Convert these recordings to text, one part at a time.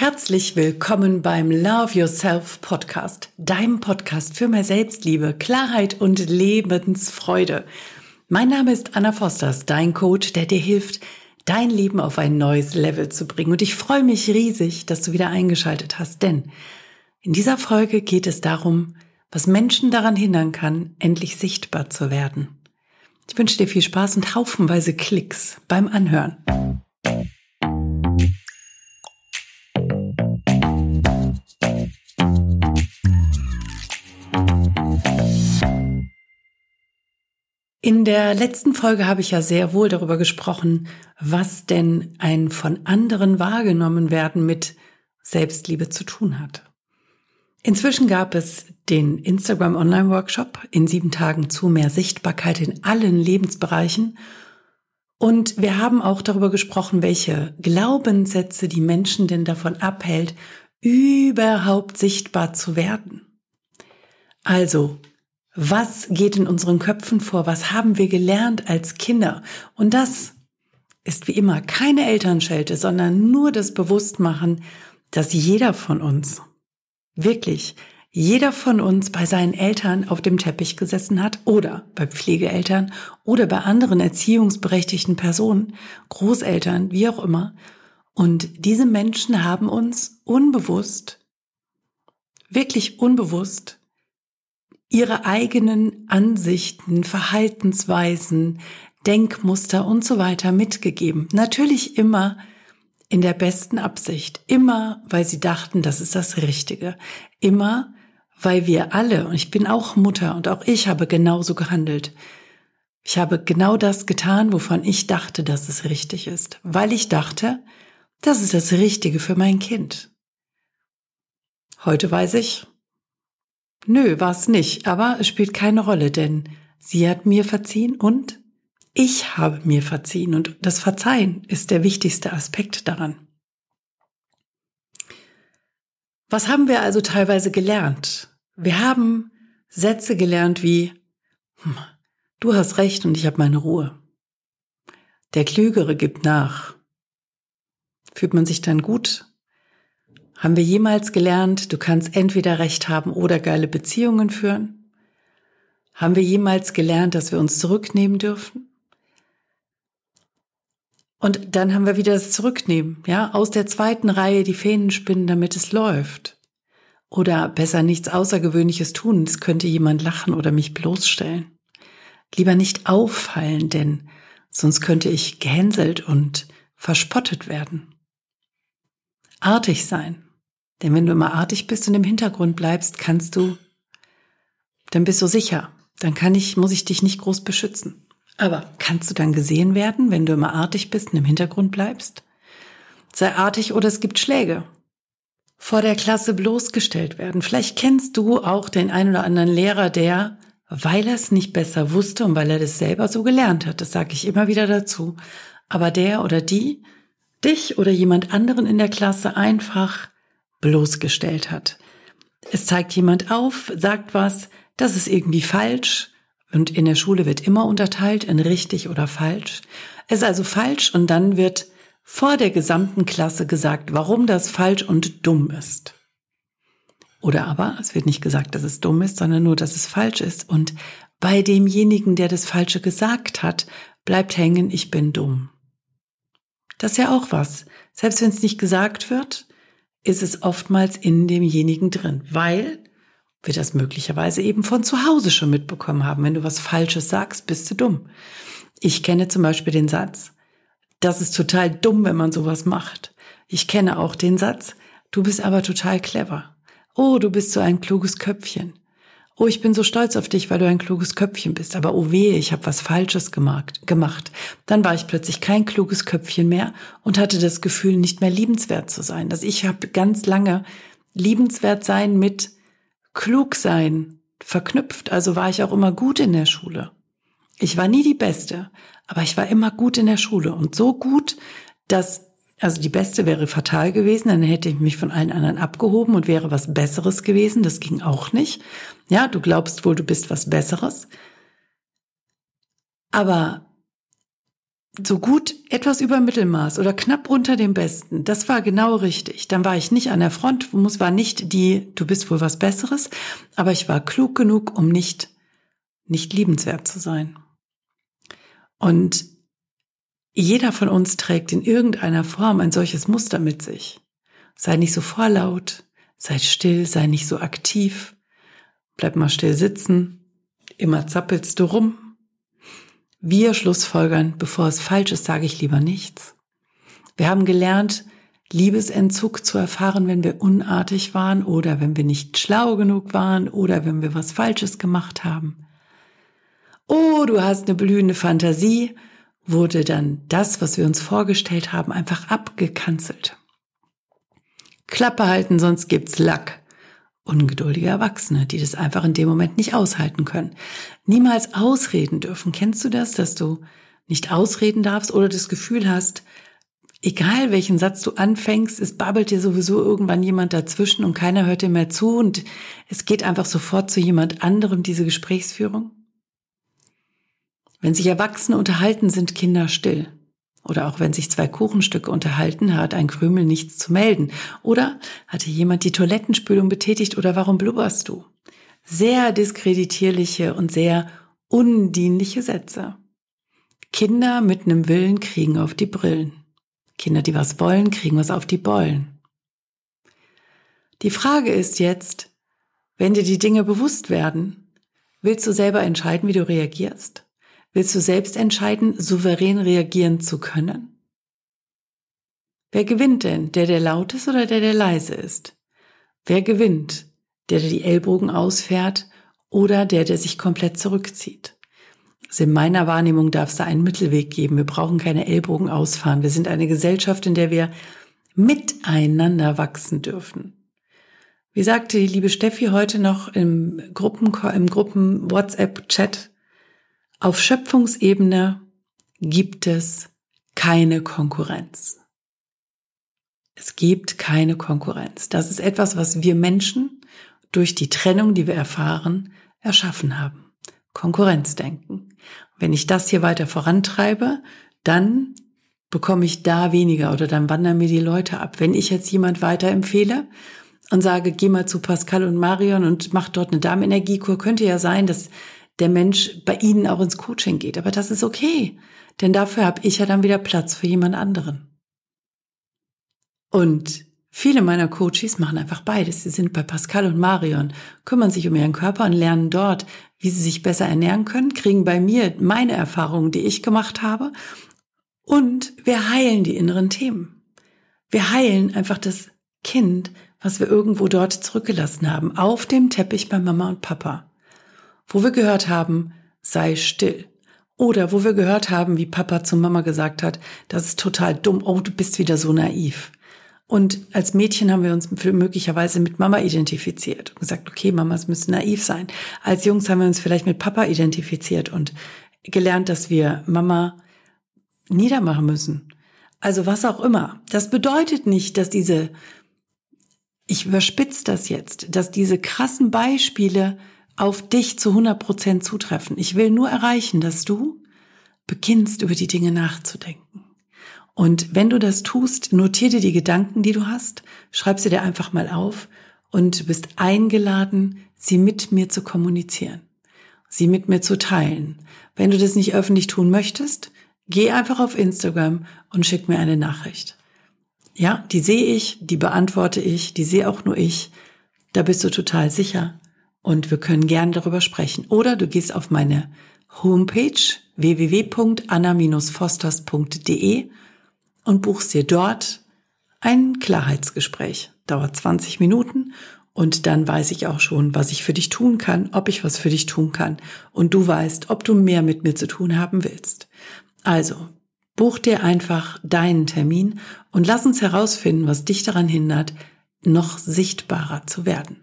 Herzlich willkommen beim Love Yourself Podcast, deinem Podcast für mehr Selbstliebe, Klarheit und Lebensfreude. Mein Name ist Anna Fosters, dein Coach, der dir hilft, dein Leben auf ein neues Level zu bringen. Und ich freue mich riesig, dass du wieder eingeschaltet hast, denn in dieser Folge geht es darum, was Menschen daran hindern kann, endlich sichtbar zu werden. Ich wünsche dir viel Spaß und haufenweise Klicks beim Anhören. In der letzten Folge habe ich ja sehr wohl darüber gesprochen, was denn ein von anderen wahrgenommen werden mit Selbstliebe zu tun hat. Inzwischen gab es den Instagram Online Workshop in sieben Tagen zu mehr Sichtbarkeit in allen Lebensbereichen. Und wir haben auch darüber gesprochen, welche Glaubenssätze die Menschen denn davon abhält, überhaupt sichtbar zu werden. Also, was geht in unseren Köpfen vor? Was haben wir gelernt als Kinder? Und das ist wie immer keine Elternschelte, sondern nur das Bewusstmachen, dass jeder von uns, wirklich jeder von uns bei seinen Eltern auf dem Teppich gesessen hat oder bei Pflegeeltern oder bei anderen erziehungsberechtigten Personen, Großeltern, wie auch immer. Und diese Menschen haben uns unbewusst, wirklich unbewusst, ihre eigenen Ansichten, Verhaltensweisen, Denkmuster und so weiter mitgegeben. Natürlich immer in der besten Absicht. Immer, weil sie dachten, das ist das Richtige. Immer, weil wir alle, und ich bin auch Mutter und auch ich habe genauso gehandelt. Ich habe genau das getan, wovon ich dachte, dass es richtig ist. Weil ich dachte, das ist das Richtige für mein Kind. Heute weiß ich, Nö, war es nicht, aber es spielt keine Rolle, denn sie hat mir verziehen und ich habe mir verziehen und das Verzeihen ist der wichtigste Aspekt daran. Was haben wir also teilweise gelernt? Wir haben Sätze gelernt wie, hm, du hast recht und ich habe meine Ruhe. Der Klügere gibt nach. Fühlt man sich dann gut? Haben wir jemals gelernt, du kannst entweder Recht haben oder geile Beziehungen führen? Haben wir jemals gelernt, dass wir uns zurücknehmen dürfen? Und dann haben wir wieder das Zurücknehmen, ja, aus der zweiten Reihe die Fäden spinnen, damit es läuft. Oder besser nichts Außergewöhnliches tun, es könnte jemand lachen oder mich bloßstellen. Lieber nicht auffallen, denn sonst könnte ich gehänselt und verspottet werden. Artig sein, denn wenn du immer artig bist und im Hintergrund bleibst, kannst du, dann bist du sicher. Dann kann ich, muss ich dich nicht groß beschützen. Aber kannst du dann gesehen werden, wenn du immer artig bist und im Hintergrund bleibst? Sei artig oder es gibt Schläge. Vor der Klasse bloßgestellt werden. Vielleicht kennst du auch den einen oder anderen Lehrer, der, weil er es nicht besser wusste und weil er das selber so gelernt hat, das sage ich immer wieder dazu, aber der oder die dich oder jemand anderen in der Klasse einfach bloßgestellt hat. Es zeigt jemand auf, sagt was, das ist irgendwie falsch und in der Schule wird immer unterteilt in richtig oder falsch. Es ist also falsch und dann wird vor der gesamten Klasse gesagt, warum das falsch und dumm ist. Oder aber es wird nicht gesagt, dass es dumm ist, sondern nur, dass es falsch ist. Und bei demjenigen, der das Falsche gesagt hat, bleibt hängen, ich bin dumm. Das ist ja auch was. Selbst wenn es nicht gesagt wird, ist es oftmals in demjenigen drin, weil wir das möglicherweise eben von zu Hause schon mitbekommen haben. Wenn du was Falsches sagst, bist du dumm. Ich kenne zum Beispiel den Satz, das ist total dumm, wenn man sowas macht. Ich kenne auch den Satz, du bist aber total clever. Oh, du bist so ein kluges Köpfchen oh, ich bin so stolz auf dich, weil du ein kluges Köpfchen bist, aber oh weh, ich habe was Falsches gemacht. Dann war ich plötzlich kein kluges Köpfchen mehr und hatte das Gefühl, nicht mehr liebenswert zu sein. Also ich habe ganz lange liebenswert sein mit klug sein verknüpft. Also war ich auch immer gut in der Schule. Ich war nie die Beste, aber ich war immer gut in der Schule und so gut, dass also die beste wäre fatal gewesen, dann hätte ich mich von allen anderen abgehoben und wäre was Besseres gewesen. Das ging auch nicht. Ja, du glaubst wohl, du bist was Besseres. Aber so gut etwas über Mittelmaß oder knapp unter dem Besten. Das war genau richtig. Dann war ich nicht an der Front, muss war nicht die, du bist wohl was Besseres, aber ich war klug genug, um nicht, nicht liebenswert zu sein. Und jeder von uns trägt in irgendeiner Form ein solches Muster mit sich. Sei nicht so vorlaut, sei still, sei nicht so aktiv, bleib mal still sitzen, immer zappelst du rum, wir schlussfolgern, bevor es falsch ist, sage ich lieber nichts. Wir haben gelernt, Liebesentzug zu erfahren, wenn wir unartig waren oder wenn wir nicht schlau genug waren oder wenn wir was Falsches gemacht haben. Oh, du hast eine blühende Fantasie, wurde dann das, was wir uns vorgestellt haben, einfach abgekanzelt. Klappe halten, sonst gibt's Lack ungeduldige Erwachsene, die das einfach in dem Moment nicht aushalten können. Niemals ausreden dürfen. Kennst du das, dass du nicht ausreden darfst oder das Gefühl hast, egal welchen Satz du anfängst, es babbelt dir sowieso irgendwann jemand dazwischen und keiner hört dir mehr zu und es geht einfach sofort zu jemand anderem, diese Gesprächsführung? Wenn sich Erwachsene unterhalten, sind Kinder still. Oder auch wenn sich zwei Kuchenstücke unterhalten, hat ein Krümel nichts zu melden. Oder hatte jemand die Toilettenspülung betätigt oder warum blubberst du? Sehr diskreditierliche und sehr undienliche Sätze. Kinder mit einem Willen kriegen auf die Brillen. Kinder, die was wollen, kriegen was auf die Bollen. Die Frage ist jetzt, wenn dir die Dinge bewusst werden, willst du selber entscheiden, wie du reagierst? Willst du selbst entscheiden, souverän reagieren zu können? Wer gewinnt denn? Der, der laut ist oder der, der leise ist? Wer gewinnt? Der, der die Ellbogen ausfährt oder der, der sich komplett zurückzieht? Also in meiner Wahrnehmung darf es da einen Mittelweg geben. Wir brauchen keine Ellbogen ausfahren. Wir sind eine Gesellschaft, in der wir miteinander wachsen dürfen. Wie sagte die liebe Steffi heute noch im Gruppen, im Gruppen WhatsApp-Chat, auf Schöpfungsebene gibt es keine Konkurrenz. Es gibt keine Konkurrenz. Das ist etwas, was wir Menschen durch die Trennung, die wir erfahren, erschaffen haben. Konkurrenzdenken. Wenn ich das hier weiter vorantreibe, dann bekomme ich da weniger oder dann wandern mir die Leute ab. Wenn ich jetzt jemand weiterempfehle und sage, geh mal zu Pascal und Marion und mach dort eine Darmenergiekur, könnte ja sein, dass der Mensch bei Ihnen auch ins Coaching geht. Aber das ist okay, denn dafür habe ich ja dann wieder Platz für jemand anderen. Und viele meiner Coaches machen einfach beides. Sie sind bei Pascal und Marion, kümmern sich um ihren Körper und lernen dort, wie sie sich besser ernähren können, kriegen bei mir meine Erfahrungen, die ich gemacht habe. Und wir heilen die inneren Themen. Wir heilen einfach das Kind, was wir irgendwo dort zurückgelassen haben, auf dem Teppich bei Mama und Papa wo wir gehört haben, sei still. Oder wo wir gehört haben, wie Papa zu Mama gesagt hat, das ist total dumm, oh, du bist wieder so naiv. Und als Mädchen haben wir uns möglicherweise mit Mama identifiziert und gesagt, okay, Mamas müssen naiv sein. Als Jungs haben wir uns vielleicht mit Papa identifiziert und gelernt, dass wir Mama niedermachen müssen. Also was auch immer. Das bedeutet nicht, dass diese, ich überspitze das jetzt, dass diese krassen Beispiele auf dich zu 100 Prozent zutreffen. Ich will nur erreichen, dass du beginnst, über die Dinge nachzudenken. Und wenn du das tust, notiere dir die Gedanken, die du hast, schreib sie dir einfach mal auf und du bist eingeladen, sie mit mir zu kommunizieren, sie mit mir zu teilen. Wenn du das nicht öffentlich tun möchtest, geh einfach auf Instagram und schick mir eine Nachricht. Ja, die sehe ich, die beantworte ich, die sehe auch nur ich. Da bist du total sicher und wir können gern darüber sprechen. Oder du gehst auf meine Homepage www.anna-fosters.de und buchst dir dort ein Klarheitsgespräch. Dauert 20 Minuten und dann weiß ich auch schon, was ich für dich tun kann, ob ich was für dich tun kann und du weißt, ob du mehr mit mir zu tun haben willst. Also, buch dir einfach deinen Termin und lass uns herausfinden, was dich daran hindert, noch sichtbarer zu werden.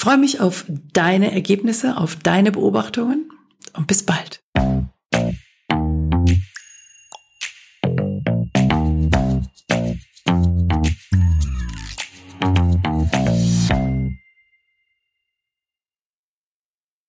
Freue mich auf deine Ergebnisse, auf deine Beobachtungen und bis bald.